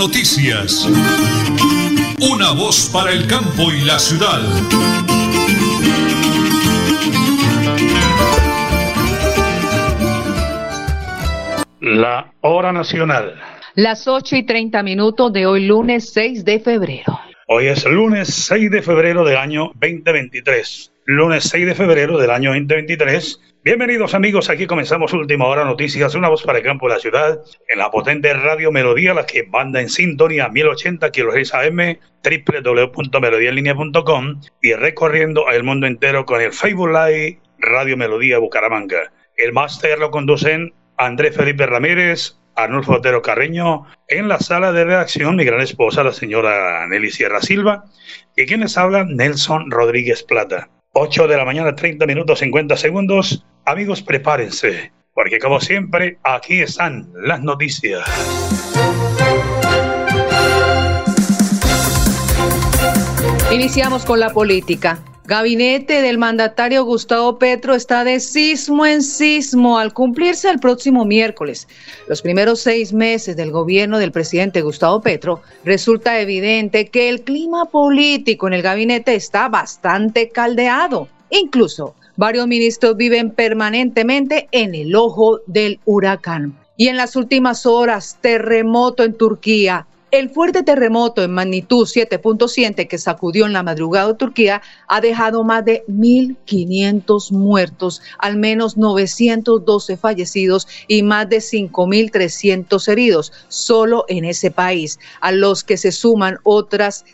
Noticias. Una voz para el campo y la ciudad. La hora nacional. Las 8 y 30 minutos de hoy lunes 6 de febrero. Hoy es lunes 6 de febrero del año 2023. Lunes 6 de febrero del año 2023. Bienvenidos amigos, aquí comenzamos Última Hora Noticias, una voz para el campo de la ciudad, en la potente radio Melodía, la que manda en sintonía 1080 kHz AM, www.melodiaenlinea.com y recorriendo el mundo entero con el Facebook Live Radio Melodía Bucaramanga. El máster lo conducen Andrés Felipe Ramírez, Arnulfo Otero Carreño, en la sala de redacción mi gran esposa, la señora Nelly Sierra Silva, y quienes hablan, Nelson Rodríguez Plata. 8 de la mañana, 30 minutos 50 segundos. Amigos, prepárense, porque como siempre, aquí están las noticias. Iniciamos con la política. Gabinete del mandatario Gustavo Petro está de sismo en sismo al cumplirse el próximo miércoles. Los primeros seis meses del gobierno del presidente Gustavo Petro resulta evidente que el clima político en el gabinete está bastante caldeado. Incluso varios ministros viven permanentemente en el ojo del huracán. Y en las últimas horas, terremoto en Turquía, el fuerte terremoto en magnitud 7.7 que sacudió en la madrugada de Turquía ha dejado más de 1.500 muertos, al menos 912 fallecidos y más de 5.300 heridos solo en ese país, a los que se suman otras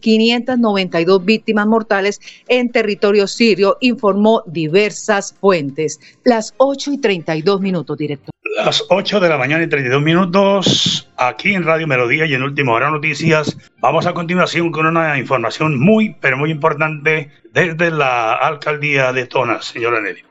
592 víctimas mortales en territorio sirio, informó diversas fuentes. Las 8 y 32 minutos, director. Las 8 de la mañana y 32 minutos aquí en Radio Melodía y en Última Hora Noticias. Vamos a continuación con una información muy, pero muy importante desde la alcaldía de Tona, señora Nelly.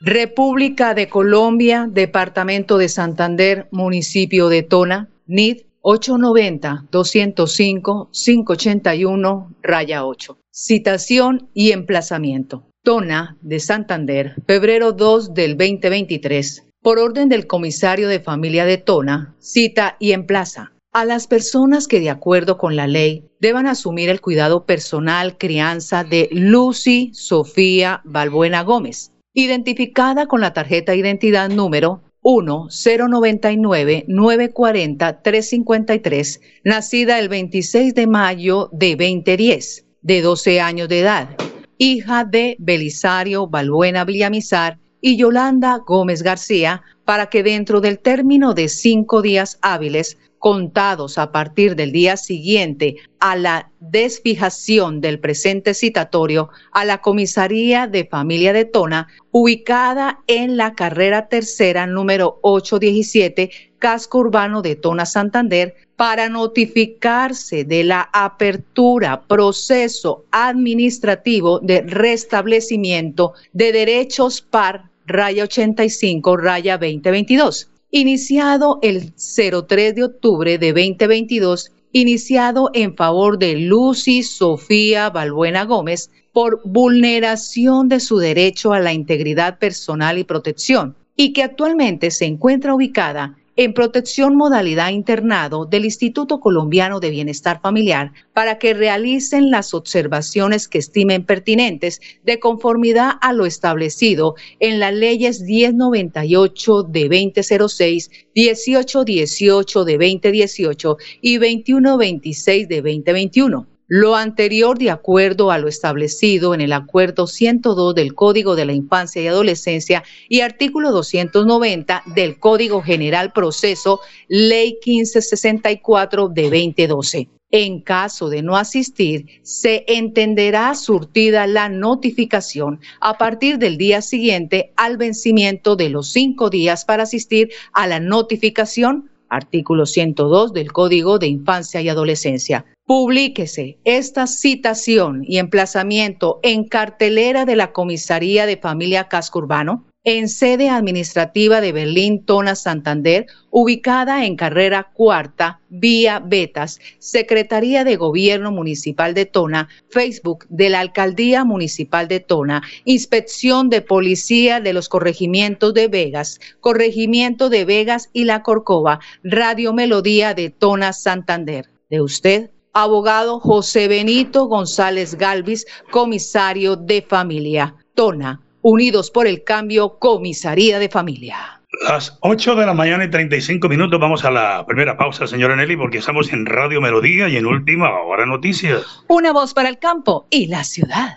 República de Colombia, Departamento de Santander, Municipio de Tona, NID 890-205-581, raya 8. Citación y emplazamiento. Tona de Santander, febrero 2 del 2023 por orden del comisario de familia de Tona, cita y emplaza a las personas que de acuerdo con la ley deban asumir el cuidado personal crianza de Lucy Sofía Balbuena Gómez, identificada con la tarjeta de identidad número 1-099-940-353, nacida el 26 de mayo de 2010, de 12 años de edad, hija de Belisario Balbuena Villamizar y Yolanda Gómez García para que dentro del término de cinco días hábiles contados a partir del día siguiente a la desfijación del presente citatorio a la comisaría de familia de Tona, ubicada en la carrera tercera número 817, casco urbano de Tona Santander, para notificarse de la apertura proceso administrativo de restablecimiento de derechos par raya 85, raya 2022, iniciado el 03 de octubre de 2022, iniciado en favor de Lucy Sofía Balbuena Gómez por vulneración de su derecho a la integridad personal y protección, y que actualmente se encuentra ubicada en protección modalidad internado del Instituto Colombiano de Bienestar Familiar para que realicen las observaciones que estimen pertinentes de conformidad a lo establecido en las leyes 1098 de 2006, 1818 de 2018 y 2126 de 2021 lo anterior de acuerdo a lo establecido en el Acuerdo 102 del Código de la Infancia y Adolescencia y artículo 290 del Código General Proceso, Ley 1564 de 2012. En caso de no asistir, se entenderá surtida la notificación a partir del día siguiente al vencimiento de los cinco días para asistir a la notificación artículo 102 del Código de Infancia y Adolescencia. Publíquese esta citación y emplazamiento en cartelera de la Comisaría de Familia Casco Urbano, en sede administrativa de Berlín, Tona, Santander, ubicada en carrera cuarta, vía Betas, Secretaría de Gobierno Municipal de Tona, Facebook de la Alcaldía Municipal de Tona, Inspección de Policía de los Corregimientos de Vegas, Corregimiento de Vegas y La Corcova, Radio Melodía de Tona, Santander. De usted, abogado José Benito González Galvis, comisario de familia. Tona, Unidos por el Cambio, Comisaría de Familia. Las 8 de la mañana y 35 minutos vamos a la primera pausa, señora Nelly, porque estamos en Radio Melodía y en Última Hora Noticias. Una voz para el campo y la ciudad.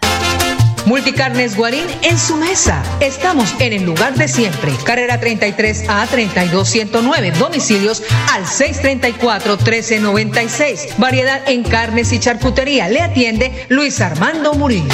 Multicarnes Guarín en su mesa. Estamos en el lugar de siempre. Carrera 33 a 32109. Domicilios al 634 1396. Variedad en carnes y charcutería. Le atiende Luis Armando Murillo.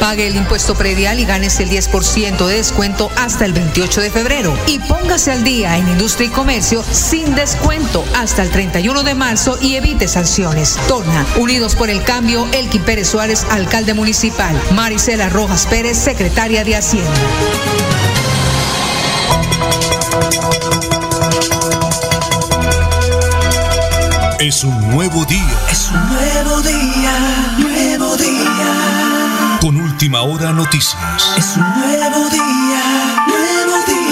Pague el impuesto predial y ganes el 10% de descuento hasta el 28 de febrero. Y póngase al día en industria y comercio sin descuento hasta el 31 de marzo y evite sanciones. Tona, Unidos por el Cambio, Elkin Pérez Suárez, alcalde municipal. Marisela Rojas Pérez, secretaria de Hacienda. Es un nuevo día. Es un nuevo día, nuevo día. Con última hora noticias. Es un nuevo día, nuevo día.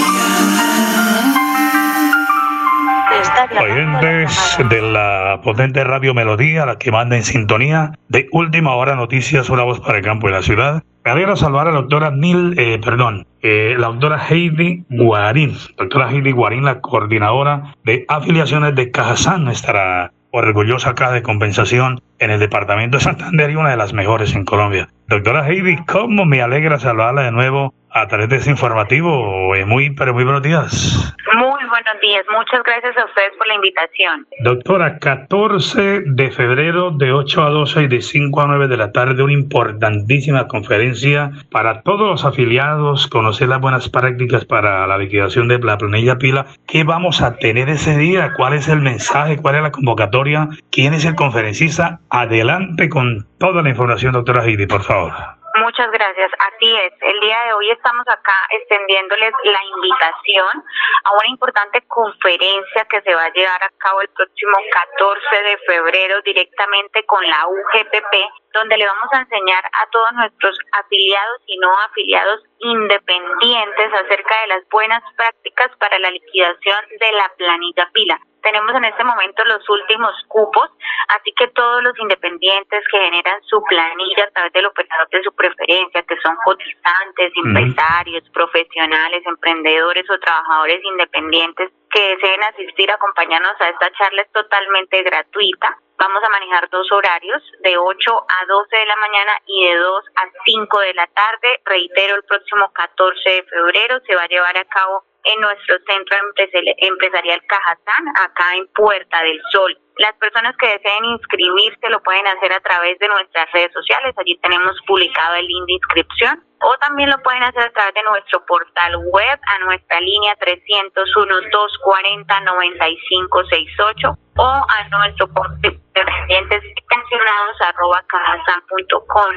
Oyentes de la potente radio Melodía, la que manda en sintonía de Última Hora Noticias, una voz para el campo y la ciudad. Me alegra saludar a la doctora Nil, eh, perdón, eh, la doctora Heidi Guarín. Doctora Heidi Guarín, la coordinadora de afiliaciones de Cajazán, nuestra orgullosa caja de compensación en el departamento de Santander y una de las mejores en Colombia. Doctora Heidi, ¿cómo me alegra saludarla de nuevo a través de este informativo? Eh, Muy, pero muy buenos días. Muy buenos días, muchas gracias a ustedes por la invitación. Doctora, 14 de febrero de 8 a 12 y de 5 a 9 de la tarde, una importantísima conferencia para todos los afiliados, conocer las buenas prácticas para la liquidación de la planilla pila. ¿Qué vamos a tener ese día? ¿Cuál es el mensaje? ¿Cuál es la convocatoria? ¿Quién es el conferencista? Adelante con toda la información, doctora Heidi, por favor. Muchas gracias. Así es. El día de hoy estamos acá extendiéndoles la invitación a una importante conferencia que se va a llevar a cabo el próximo 14 de febrero directamente con la UGPP, donde le vamos a enseñar a todos nuestros afiliados y no afiliados independientes acerca de las buenas prácticas para la liquidación de la planilla pila. Tenemos en este momento los últimos cupos, así que todos los independientes que generan su planilla a través del operador de su preferencia, que son cotizantes, empresarios, profesionales, emprendedores o trabajadores independientes que deseen asistir, acompañarnos a esta charla es totalmente gratuita. Vamos a manejar dos horarios, de 8 a 12 de la mañana y de 2 a 5 de la tarde. Reitero, el próximo 14 de febrero se va a llevar a cabo en nuestro centro empresari- empresarial Cajazán, acá en Puerta del Sol. Las personas que deseen inscribirse lo pueden hacer a través de nuestras redes sociales. Allí tenemos publicado el link de inscripción. O también lo pueden hacer a través de nuestro portal web a nuestra línea 301-240-9568 o a nuestro portal de pendientes pensionados.cajasan.com.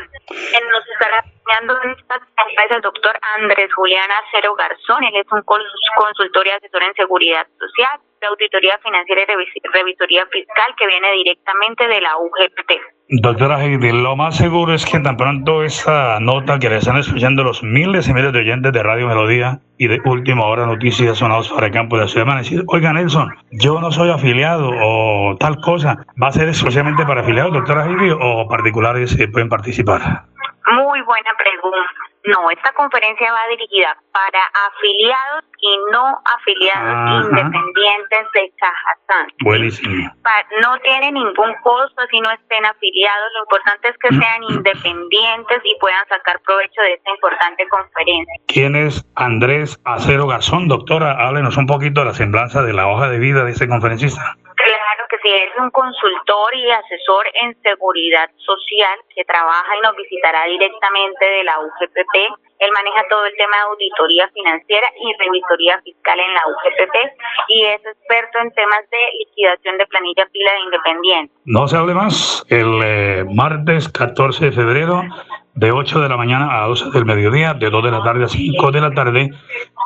Nos estará acompañando en esta empresa el doctor Andrés Julián Acero Garzón. Él es un consultor y asesor en seguridad social, de auditoría financiera y revisoría fiscal que viene directamente de la UGT. Doctora Heidi, lo más seguro es que tan pronto esa nota que le están escuchando los miles y miles de oyentes de Radio Melodía y de Última Hora Noticias sonados para el campo de la ciudad van a decir, oiga Nelson, yo no soy afiliado o tal cosa, ¿va a ser exclusivamente para afiliados, doctora Heidi, o particulares pueden participar? Muy buena pregunta. No, esta conferencia va dirigida para afiliados y no afiliados independientes de Cajazán. Buenísimo. No tiene ningún costo si no estén afiliados. Lo importante es que mm. sean independientes y puedan sacar provecho de esta importante conferencia. ¿Quién es Andrés Acero Garzón? Doctora, háblenos un poquito de la semblanza de la hoja de vida de este conferencista. Claro que sí, es un consultor y asesor en seguridad social que trabaja y nos visitará directamente de la UGPP. Él maneja todo el tema de auditoría financiera y revisoría fiscal en la UGPP y es experto en temas de liquidación de planilla pila de independiente. No se hable más. El eh, martes 14 de febrero de 8 de la mañana a 12 del mediodía, de 2 de la tarde a 5 de la tarde,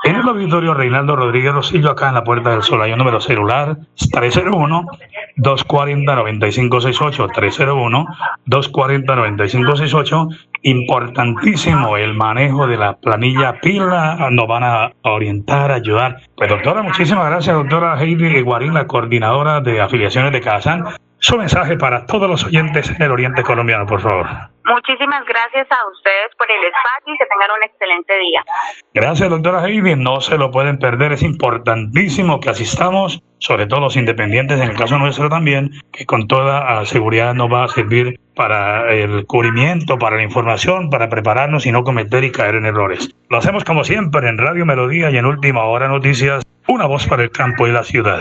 en el auditorio Reinaldo Rodríguez Rosillo, acá en la Puerta del Sol. Hay un número celular 301-240-9568, 301-240-9568. Importantísimo el manejo de la planilla pila, nos van a orientar, ayudar. Pues doctora, muchísimas gracias, doctora Heidi Guarín, la coordinadora de afiliaciones de Kazán. Su mensaje para todos los oyentes en el Oriente Colombiano, por favor. Muchísimas gracias a ustedes por el espacio y que tengan un excelente día. Gracias, doctora Heidi. No se lo pueden perder. Es importantísimo que asistamos, sobre todo los independientes, en el caso nuestro también, que con toda seguridad nos va a servir para el cubrimiento, para la información, para prepararnos y no cometer y caer en errores. Lo hacemos como siempre en Radio Melodía y en Última Hora Noticias, una voz para el campo y la ciudad.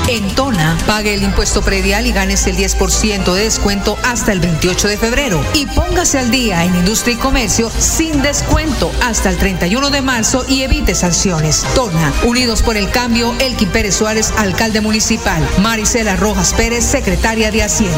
En Tona, pague el impuesto predial y ganes el 10% de descuento hasta el 28 de febrero. Y póngase al día en industria y comercio sin descuento hasta el 31 de marzo y evite sanciones. Tona, Unidos por el Cambio, Elkin Pérez Suárez, alcalde municipal. Marisela Rojas Pérez, secretaria de Hacienda.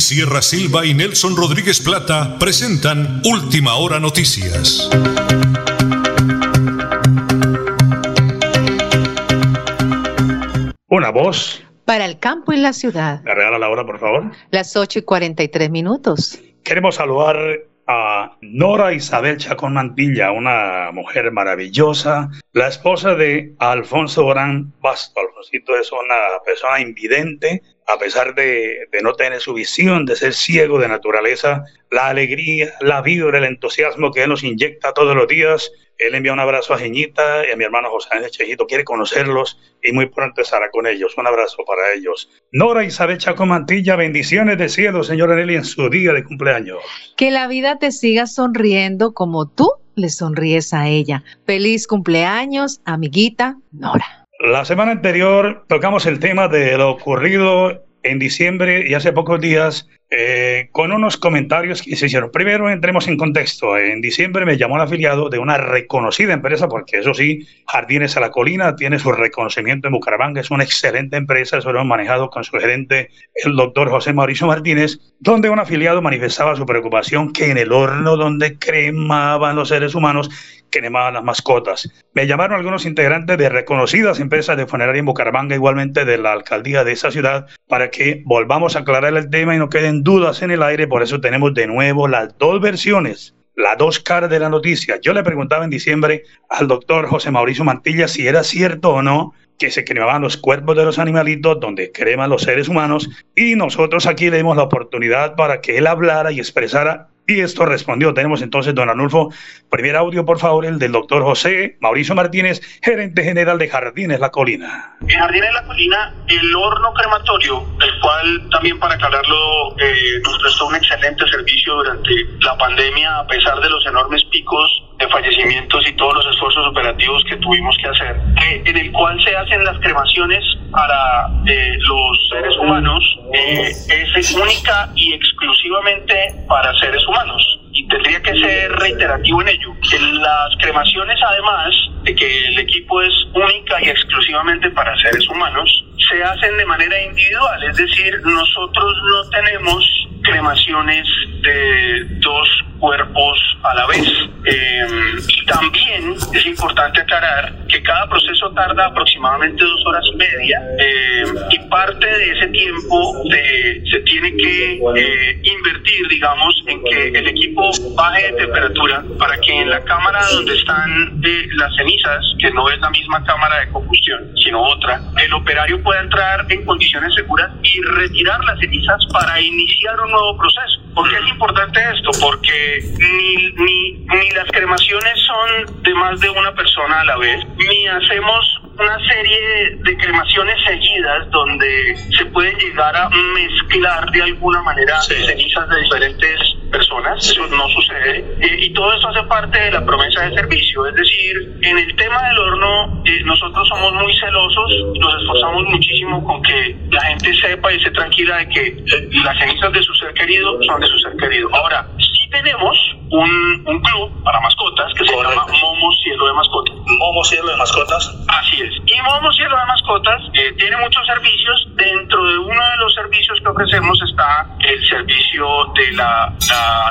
Sierra Silva y Nelson Rodríguez Plata presentan Última Hora Noticias. Una voz. Para el campo y la ciudad. ¿Me regala la hora, por favor? Las 8 y 43 minutos. Queremos saludar a Nora Isabel Chacón Mantilla, una mujer maravillosa, la esposa de Alfonso Orán Basto. Alfonsito es una persona invidente, a pesar de, no tener su visión, de ser ciego de naturaleza, la alegría, la vibra, el entusiasmo que Él nos inyecta todos los días. Él envía un abrazo a Jeñita y a mi hermano José Ángel Chejito. Quiere conocerlos y muy pronto estará con ellos. Un abrazo para ellos. Nora Isabel Chaco Mantilla, bendiciones de cielo, señora Nelly, en su día de cumpleaños. Que la vida te siga sonriendo como tú le sonríes a ella. Feliz cumpleaños, amiguita Nora. La semana anterior tocamos el tema de lo ocurrido en diciembre y hace pocos días eh, con unos comentarios que se hicieron. Primero entremos en contexto. En diciembre me llamó el afiliado de una reconocida empresa, porque eso sí, Jardines a la Colina tiene su reconocimiento en Bucaramanga, es una excelente empresa, eso lo hemos manejado con su gerente, el doctor José Mauricio Martínez, donde un afiliado manifestaba su preocupación que en el horno donde cremaban los seres humanos cremaban las mascotas. Me llamaron algunos integrantes de reconocidas empresas de funeraria en Bucaramanga, igualmente de la alcaldía de esa ciudad, para que volvamos a aclarar el tema y no queden dudas en el aire. Por eso tenemos de nuevo las dos versiones las dos caras de la noticia. Yo le preguntaba en diciembre al doctor José Mauricio Mantilla si era cierto o no que se cremaban los cuerpos de los animalitos donde creman los seres humanos y nosotros aquí le dimos la oportunidad para que él hablara y expresara y esto respondió. Tenemos entonces, don Arnulfo, primer audio, por favor, el del doctor José Mauricio Martínez, gerente general de Jardines La Colina. En Jardines La Colina, el horno crematorio, el cual también para aclararlo eh, nos prestó un excelente servicio durante la pandemia, a pesar de los enormes picos de fallecimientos y todos los esfuerzos operativos que tuvimos que hacer, eh, en el cual se hacen las cremaciones para eh, los seres humanos, es única y exclusivamente para seres humanos y tendría que ser reiterativo en ello. Las cremaciones, además de que el equipo es única y exclusivamente para seres humanos, se hacen de manera individual, es decir, nosotros no tenemos cremaciones de dos cuerpos a la vez. Em, y también es importante aclarar que cada proceso tarda aproximadamente dos horas y media em, y parte de ese tiempo se tiene que eh, invertir, digamos, en que el equipo baje de temperatura para que en la cámara donde están eh, las cenizas, que no es la misma cámara de combustión, sino otra, el operario pueda entrar en condiciones seguras y retirar las cenizas para iniciar un nuevo proceso. ¿Por qué es importante esto? Porque ni, ni, ni las cremaciones son de más de una persona a la vez, ni hacemos una serie de cremaciones seguidas donde se puede llegar a mezclar de alguna manera cenizas de diferentes personas, eso no sucede, eh, y todo eso hace parte de la promesa de servicio, es decir, en el tema del horno eh, nosotros somos muy celosos, nos esforzamos muchísimo con que la gente sepa y esté tranquila de que eh, las cenizas de su ser querido son de su ser querido. Ahora, sí tenemos un, un club para mascotas que se llama Momo Cielo de Mascotas. Momo Cielo de Mascotas. Así es. Y Momo Cielo de Mascotas tiene muchos servicios. Dentro de uno de los servicios que ofrecemos está el servicio de la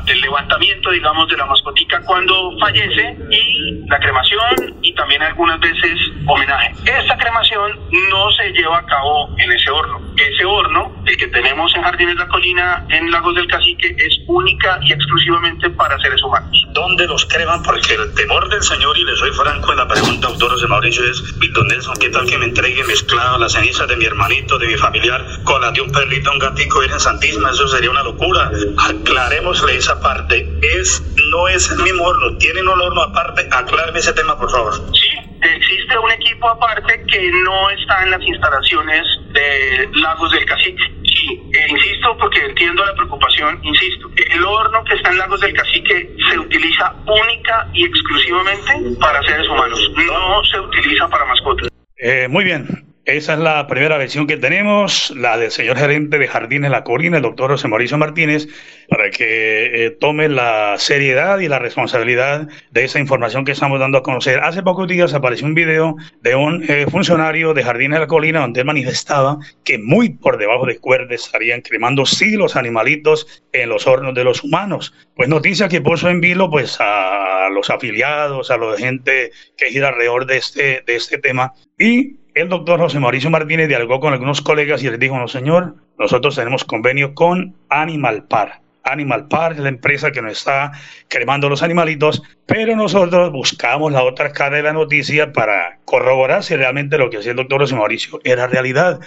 del levantamiento, digamos, de la mascotica cuando fallece y la cremación y también algunas veces homenaje. Esta cremación no se lleva a cabo en ese horno. Ese horno, el que tenemos en Jardines de la Colina, en Lagos del Cacique, es única y exclusivamente para seres humanos. ¿Dónde los creman? Porque el temor del Señor, y le soy franco en la pregunta, autor José Mauricio, es, Víctor Nelson, ¿qué tal que me entregue mezclado las cenizas de mi hermanito, de mi familiar, con las de un perrito, un gatico, Virgen Santísima? Eso sería una locura. Aclarémosle esa parte. Es, no es el mismo horno, tienen un horno aparte. Acláreme ese tema, por favor. Sí, existe un equipo aparte que no está en las instalaciones de Lagos del Cacique. Eh, insisto porque entiendo la preocupación, insisto, el horno que está en Lagos del Cacique se utiliza única y exclusivamente para seres humanos, no se utiliza para mascotas. Eh, muy bien, esa es la primera versión que tenemos, la del señor gerente de Jardines La Corina, el doctor José Mauricio Martínez, para que eh, tome la seriedad y la responsabilidad de esa información que estamos dando a conocer. Hace pocos días apareció un video de un eh, funcionario de Jardines La Colina donde él manifestaba que muy por debajo de cuerdas estarían cremando sí los animalitos en los hornos de los humanos. Pues noticia que puso en vilo pues a los afiliados, a la gente que gira alrededor de este, de este tema y el doctor José Mauricio Martínez dialogó con algunos colegas y les dijo, no señor, nosotros tenemos convenio con Animal Par. Animal Par es la empresa que nos está cremando los animalitos, pero nosotros buscamos la otra cara de la noticia para corroborar si realmente lo que hacía el doctor José Mauricio era realidad.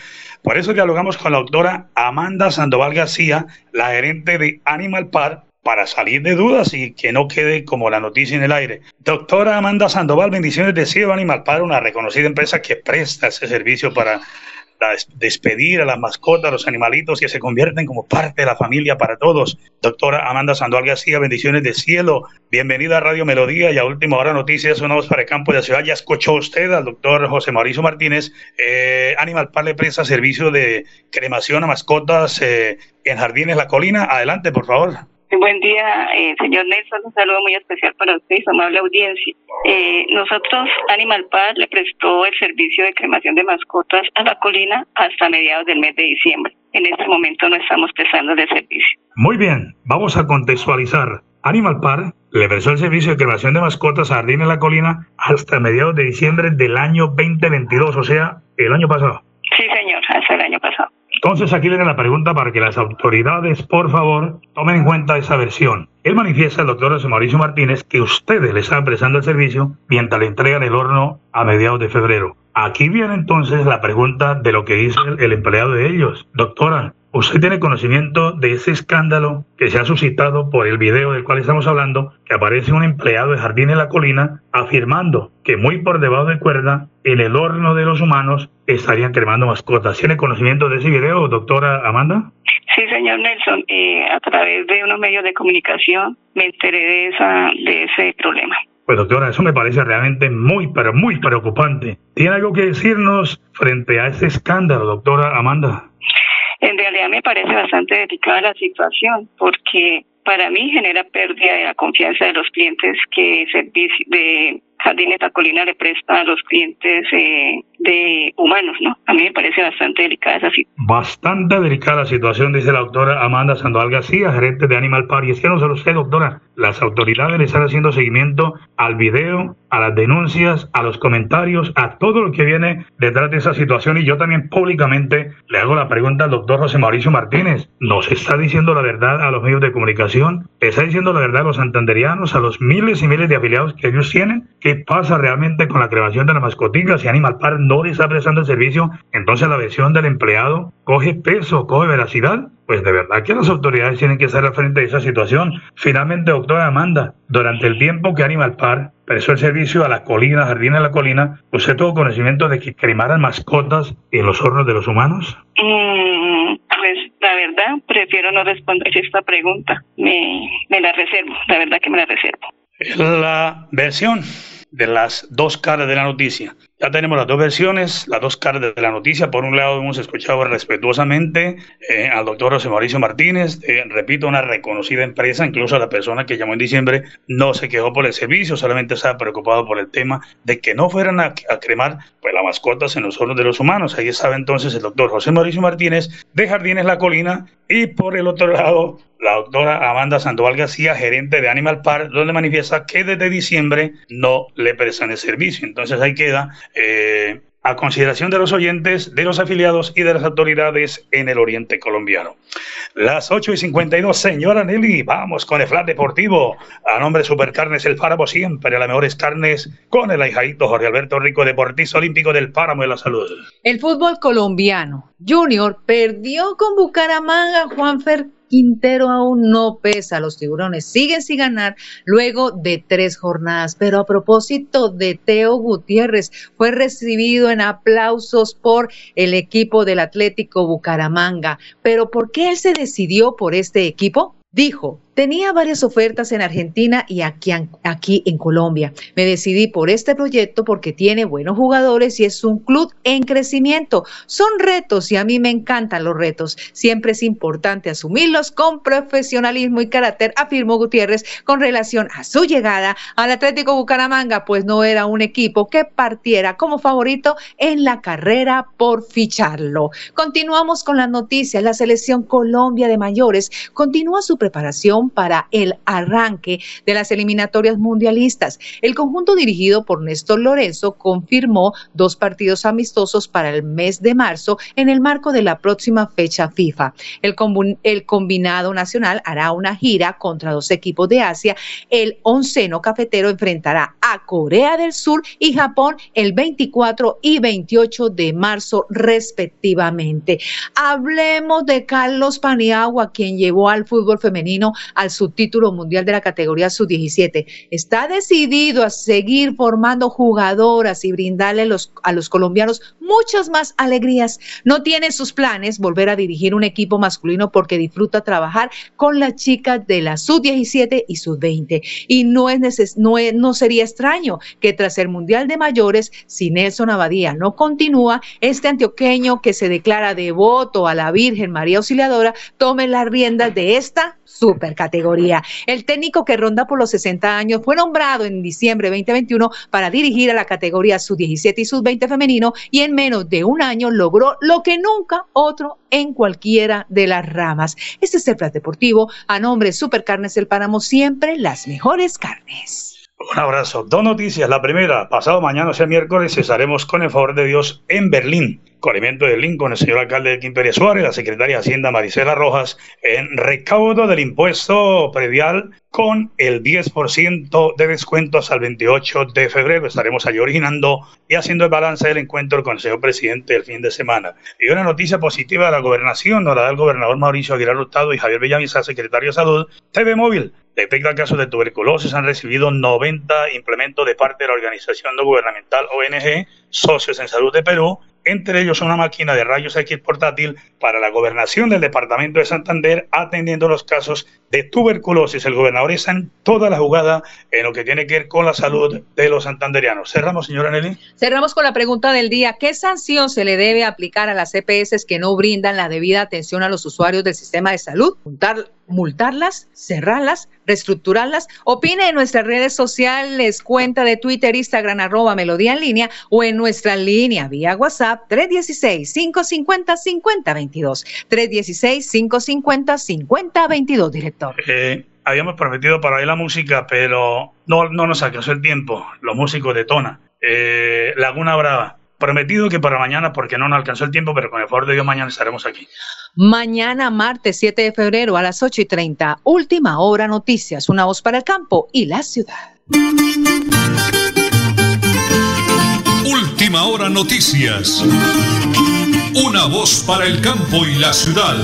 Por eso dialogamos con la doctora Amanda Sandoval García, la gerente de Animal Par, para salir de dudas y que no quede como la noticia en el aire. Doctora Amanda Sandoval, bendiciones de Cielo Animal para una reconocida empresa que presta ese servicio para despedir a las mascotas, a los animalitos que se convierten como parte de la familia para todos. Doctora Amanda Sandoval García, bendiciones de cielo. Bienvenida a Radio Melodía y a Última Hora Noticias, una voz para el campo de la ciudad. Ya escuchó usted al doctor José Mauricio Martínez. Eh, Animal Par le presta servicio de cremación a mascotas eh, en Jardines La Colina. Adelante, por favor. Buen día, eh, señor Nelson. Un saludo muy especial para usted y su amable audiencia. Eh, nosotros, Animal Paz, le prestó el servicio de cremación de mascotas a la colina hasta mediados del mes de diciembre. En este momento no estamos prestando el servicio. Muy bien, vamos a contextualizar. Animal Par le prestó el servicio de cremación de mascotas a Jardines La Colina hasta mediados de diciembre del año 2022, o sea, el año pasado. Sí, señor, hasta el año pasado. Entonces aquí viene la pregunta para que las autoridades, por favor, tomen en cuenta esa versión. Él manifiesta, el doctor José Mauricio Martínez, que ustedes le están prestando el servicio mientras le entregan el horno a mediados de febrero. Aquí viene entonces la pregunta de lo que dice el empleado de ellos. Doctora, ¿Usted tiene conocimiento de ese escándalo que se ha suscitado por el video del cual estamos hablando, que aparece un empleado de Jardín en la Colina afirmando que muy por debajo de cuerda, en el horno de los humanos, estarían cremando mascotas? ¿Tiene conocimiento de ese video, doctora Amanda? Sí, señor Nelson, eh, a través de unos medios de comunicación me enteré de, esa, de ese problema. Pues doctora, eso me parece realmente muy, pero muy preocupante. ¿Tiene algo que decirnos frente a ese escándalo, doctora Amanda? En realidad me parece bastante delicada la situación porque para mí genera pérdida de la confianza de los clientes que servicio de Jardines La Colina le presta a los clientes eh, de humanos, ¿no? A mí me parece bastante delicada esa situación. Bastante delicada la situación, dice la doctora Amanda Sandoval García, gerente de Animal Park. Y es que no solo usted, doctora, las autoridades le están haciendo seguimiento al video, a las denuncias, a los comentarios, a todo lo que viene detrás de esa situación. Y yo también públicamente le hago la pregunta al doctor José Mauricio Martínez. ¿Nos está diciendo la verdad a los medios de comunicación? ¿Está diciendo la verdad a los santanderianos, a los miles y miles de afiliados que ellos tienen? ¿Qué pasa realmente con la creación de las mascotillas? Si Animal Park no le está prestando el servicio, entonces la versión del empleado coge peso, coge veracidad. Pues de verdad que las autoridades tienen que estar al frente de esa situación. Finalmente, doctora Amanda, durante el tiempo que Animal Park prestó el servicio a la colina, Jardín de la Colina, ¿usted tuvo conocimiento de que cremaran mascotas en los hornos de los humanos? Mm, pues la verdad, prefiero no responder esta pregunta. Me, me la reservo, la verdad que me la reservo. La versión de las dos caras de la noticia. Ya tenemos las dos versiones, las dos caras de la noticia. Por un lado, hemos escuchado respetuosamente eh, al doctor José Mauricio Martínez, eh, repito, una reconocida empresa, incluso la persona que llamó en diciembre no se quejó por el servicio, solamente estaba preocupado por el tema de que no fueran a, cremar pues, las mascotas en los hornos de los humanos. Ahí estaba entonces el doctor José Mauricio Martínez de Jardines La Colina y por el otro lado la doctora Amanda Sandoval García, gerente de Animal Park, donde manifiesta que desde diciembre no le prestan el servicio. Entonces ahí queda eh, a consideración de los oyentes, de los afiliados y de las autoridades en el oriente colombiano. Las 8 y 52, señora Nelly, vamos con el flat deportivo. A nombre de Supercarnes El Páramo, siempre las mejores carnes, con el ahijadito Jorge Alberto Rico, deportista olímpico del Páramo de la Salud. El fútbol colombiano Junior perdió con Bucaramanga, Juanfer Quintero aún no pesa. Los tiburones siguen sin ganar luego de tres jornadas. Pero a propósito de Teo Gutiérrez, fue recibido en aplausos por el equipo del Atlético Bucaramanga. Pero ¿por qué él se decidió por este equipo? Dijo, Tenía varias ofertas en Argentina y aquí, aquí, en Colombia. Me decidí por este proyecto porque tiene buenos jugadores y es un club en crecimiento. Son retos y a mí me encantan los retos. Siempre es importante asumirlos con profesionalismo y carácter, afirmó Gutiérrez con relación a su llegada al Atlético Bucaramanga, pues no era un equipo que partiera como favorito en la carrera por ficharlo. Continuamos con las noticias. La selección Colombia de mayores continúa su preparación para el arranque de las eliminatorias mundialistas. El conjunto dirigido por Néstor Lorenzo confirmó dos partidos amistosos para el mes de marzo en el marco de la próxima fecha FIFA. El, el combinado nacional hará una gira contra dos equipos de Asia. El onceno cafetero enfrentará a Corea del Sur y Japón el 24 y 28 de marzo respectivamente. Hablemos de Carlos Paniagua, quien llevó al fútbol femenino al subtítulo mundial de la categoría sub-17. Está decidido a seguir formando jugadoras y brindarle los, a los colombianos muchas más alegrías. No tiene sus planes volver a dirigir un equipo masculino porque disfruta trabajar con las chicas de la sub-17 y sub-20. Y no, es neces no, no sería extraño que tras el Mundial de Mayores, si Nelson Abadía no continúa, este antioqueño que se declara devoto a la Virgen María Auxiliadora tome las riendas de esta super categoría. El técnico que ronda por los 60 años fue nombrado en diciembre de 2021 para dirigir a la categoría sub-17 y sub-20 femenino y en menos de un año logró lo que nunca otro en cualquiera de las ramas. Este es el Plan Deportivo. A nombre de Supercarnes El Páramo, siempre las mejores carnes. Un abrazo. Dos noticias. La primera, pasado mañana, o sea miércoles, estaremos con el favor de Dios en Berlín, evento de con el señor alcalde de Quimperia Suárez, la secretaria de Hacienda Marisela Rojas, en recaudo del impuesto predial con el 10% de descuento hasta el 28 de febrero. Estaremos allí originando y haciendo el balance del encuentro con el señor presidente el fin de semana. Y una noticia positiva de la gobernación, nos la da gobernador Mauricio Aguilar Hurtado y Javier Bellavista, secretario de Salud. TV Móvil detecta casos de tuberculosis, han recibido 90 implementos de parte de la organización no gubernamental ONG, Socios en Salud de Perú, entre ellos una máquina de rayos X portátil para la gobernación del departamento de Santander atendiendo los casos de tuberculosis. El gobernador está en toda la jugada en lo que tiene que ver con la salud de los santanderianos. Cerramos, señora Nelly. Cerramos con la pregunta del día. ¿Qué sanción se le debe aplicar a las EPS que no brindan la debida atención a los usuarios del sistema de salud? multarlas, cerrarlas, reestructurarlas. Opine en nuestras redes sociales, cuenta de Twitter, Instagram, arroba melodía en línea o en nuestra línea vía WhatsApp 316-550-5022. 316-550-5022, Eh, habíamos prometido para hoy la música, pero no, no nos alcanzó el tiempo. Los músicos de Tona. Eh, Laguna Brava. Prometido que para mañana, porque no nos alcanzó el tiempo, pero con el favor de Dios mañana estaremos aquí. Mañana, martes 7 de febrero a las 8 y 30, última hora noticias, una voz para el campo y la ciudad. Última hora noticias, una voz para el campo y la ciudad.